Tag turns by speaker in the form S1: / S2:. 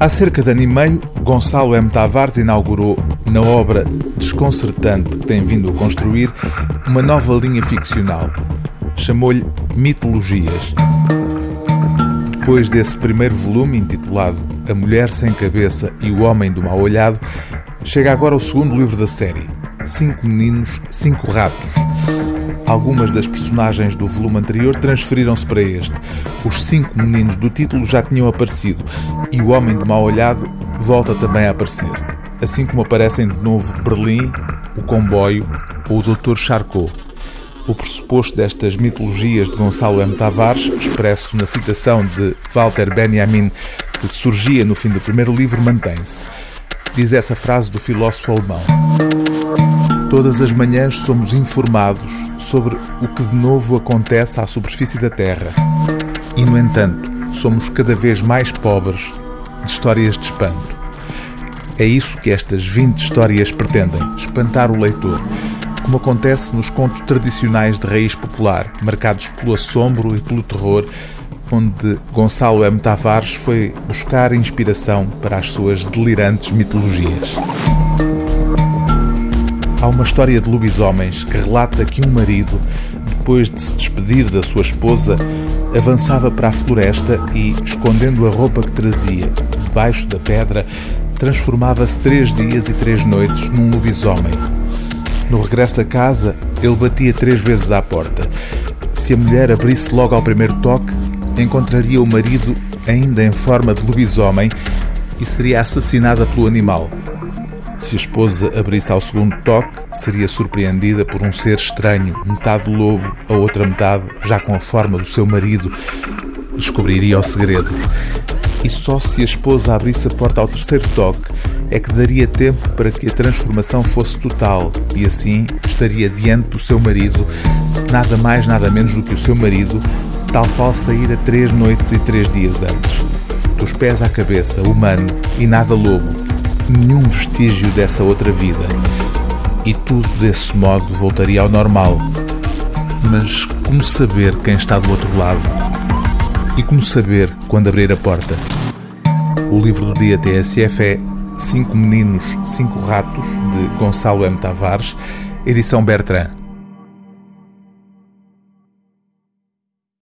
S1: Há cerca de ano e meio, Gonçalo M. Tavares inaugurou, na obra desconcertante que tem vindo a construir, uma nova linha ficcional. Chamou-lhe Mitologias. Depois desse primeiro volume, intitulado A Mulher Sem Cabeça e o Homem do Mal Olhado, chega agora o segundo livro da série, Cinco Meninos, Cinco Ratos. Algumas das personagens do volume anterior transferiram-se para este. Os cinco meninos do título já tinham aparecido e o Homem de Mal Olhado volta também a aparecer. Assim como aparecem de novo Berlim, o Comboio ou o Dr. Charcot. O pressuposto destas mitologias de Gonçalo M. Tavares, expresso na citação de Walter Benjamin, que surgia no fim do primeiro livro, mantém-se. Diz essa frase do filósofo alemão. Todas as manhãs somos informados sobre o que de novo acontece à superfície da Terra. E, no entanto, somos cada vez mais pobres de histórias de espanto. É isso que estas 20 histórias pretendem: espantar o leitor, como acontece nos contos tradicionais de raiz popular, marcados pelo assombro e pelo terror, onde Gonçalo M. Tavares foi buscar inspiração para as suas delirantes mitologias. Há uma história de lobisomens que relata que um marido, depois de se despedir da sua esposa, avançava para a floresta e, escondendo a roupa que trazia debaixo da pedra, transformava-se três dias e três noites num lobisomem. No regresso a casa, ele batia três vezes à porta. Se a mulher abrisse logo ao primeiro toque, encontraria o marido ainda em forma de lobisomem e seria assassinada pelo animal. Se a esposa abrisse ao segundo toque, seria surpreendida por um ser estranho, metade lobo, a outra metade já com a forma do seu marido. Descobriria o segredo. E só se a esposa abrisse a porta ao terceiro toque é que daria tempo para que a transformação fosse total e assim estaria diante do seu marido, nada mais, nada menos do que o seu marido, tal qual saíra três noites e três dias antes. Dos pés à cabeça, humano e nada lobo, nenhum vestígio dessa outra vida. E tudo desse modo voltaria ao normal. Mas como saber quem está do outro lado? E como saber quando abrir a porta? O livro do dia TSF é Cinco Meninos, Cinco Ratos, de Gonçalo M. Tavares, edição Bertrand.